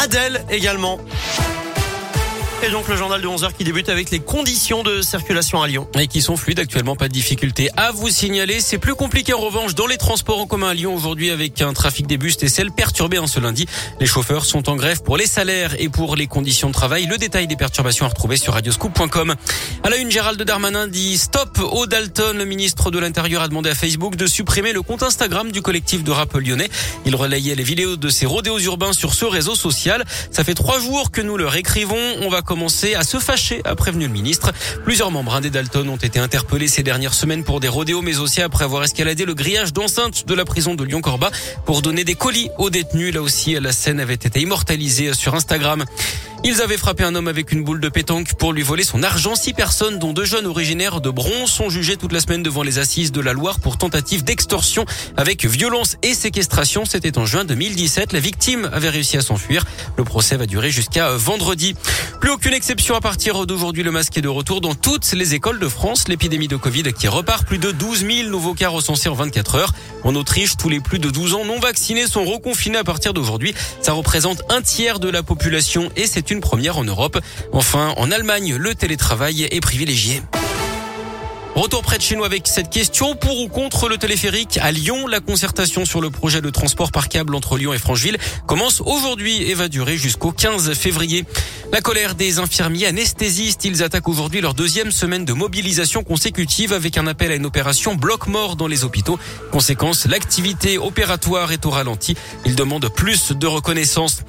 Adèle également. Et donc le journal de 11h qui débute avec les conditions de circulation à Lyon. Et qui sont fluides actuellement, pas de difficulté à vous signaler. C'est plus compliqué en revanche dans les transports en commun à Lyon aujourd'hui avec un trafic des bus et celles perturbé en ce lundi. Les chauffeurs sont en grève pour les salaires et pour les conditions de travail. Le détail des perturbations à retrouver sur radioscoop.com. À la une, Gérald Darmanin dit stop au Dalton. Le ministre de l'Intérieur a demandé à Facebook de supprimer le compte Instagram du collectif de rap lyonnais. Il relayait les vidéos de ses rodéos urbains sur ce réseau social. Ça fait trois jours que nous leur écrivons. On va commencé à se fâcher, a prévenu le ministre. Plusieurs membres des Dalton ont été interpellés ces dernières semaines pour des rodéos, mais aussi après avoir escaladé le grillage d'enceinte de la prison de Lyon-Corba pour donner des colis aux détenus. Là aussi, la scène avait été immortalisée sur Instagram. Ils avaient frappé un homme avec une boule de pétanque pour lui voler son argent. Six personnes, dont deux jeunes originaires de Bronze, sont jugées toute la semaine devant les assises de la Loire pour tentative d'extorsion avec violence et séquestration. C'était en juin 2017. La victime avait réussi à s'enfuir. Le procès va durer jusqu'à vendredi. Plus aucune exception à partir d'aujourd'hui. Le masque est de retour dans toutes les écoles de France. L'épidémie de Covid qui repart. Plus de 12 000 nouveaux cas recensés en 24 heures. En Autriche, tous les plus de 12 ans non vaccinés sont reconfinés à partir d'aujourd'hui. Ça représente un tiers de la population et c'est une première en Europe. Enfin, en Allemagne, le télétravail est privilégié. Retour près de chez nous avec cette question. Pour ou contre le téléphérique à Lyon, la concertation sur le projet de transport par câble entre Lyon et Francheville commence aujourd'hui et va durer jusqu'au 15 février. La colère des infirmiers anesthésistes, ils attaquent aujourd'hui leur deuxième semaine de mobilisation consécutive avec un appel à une opération bloc-mort dans les hôpitaux. Conséquence, l'activité opératoire est au ralenti. Ils demandent plus de reconnaissance.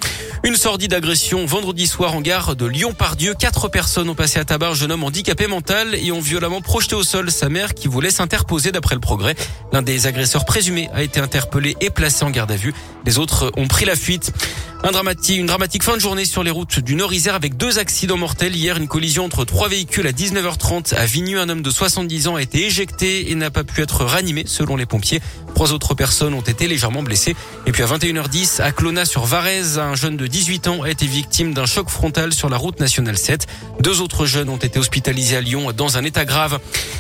Une sordide agression vendredi soir en gare de Lyon-Pardieu. Quatre personnes ont passé à tabac un jeune homme handicapé mental et ont violemment projeté au sol sa mère qui voulait s'interposer d'après le progrès. L'un des agresseurs présumés a été interpellé et placé en garde à vue. Les autres ont pris la fuite. Un dramatique, une dramatique fin de journée sur les routes du Nord-Isère avec deux accidents mortels. Hier, une collision entre trois véhicules à 19h30 à Vigneux. Un homme de 70 ans a été éjecté et n'a pas pu être ranimé selon les pompiers. Trois autres personnes ont été légèrement blessées. Et puis à 21h10, à Clona sur Varese, un jeune de 18 ans a été victime d'un choc frontal sur la route nationale 7. Deux autres jeunes ont été hospitalisés à Lyon dans un état grave.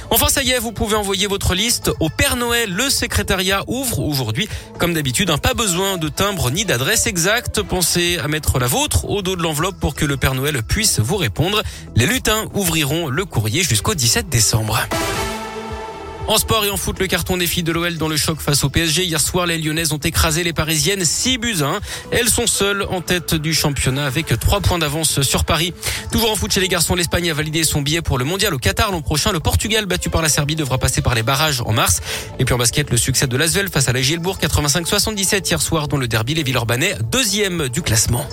Enfin, ça y est, vous pouvez envoyer votre liste au Père Noël. Le secrétariat ouvre aujourd'hui. Comme d'habitude, pas besoin de timbre ni d'adresse exacte. Pensez à mettre la vôtre au dos de l'enveloppe pour que le Père Noël puisse vous répondre. Les lutins ouvriront le courrier jusqu'au 17 décembre. En sport et en foot, le carton des filles de l'OL dans le choc face au PSG. Hier soir, les Lyonnaises ont écrasé les Parisiennes 6 buts 1. Elles sont seules en tête du championnat avec 3 points d'avance sur Paris. Toujours en foot chez les garçons, l'Espagne a validé son billet pour le mondial au Qatar l'an prochain. Le Portugal, battu par la Serbie, devra passer par les barrages en mars. Et puis en basket, le succès de l'Asvel face à la Gilbourg 85-77 hier soir dans le derby les Villeurbanais, deuxième du classement.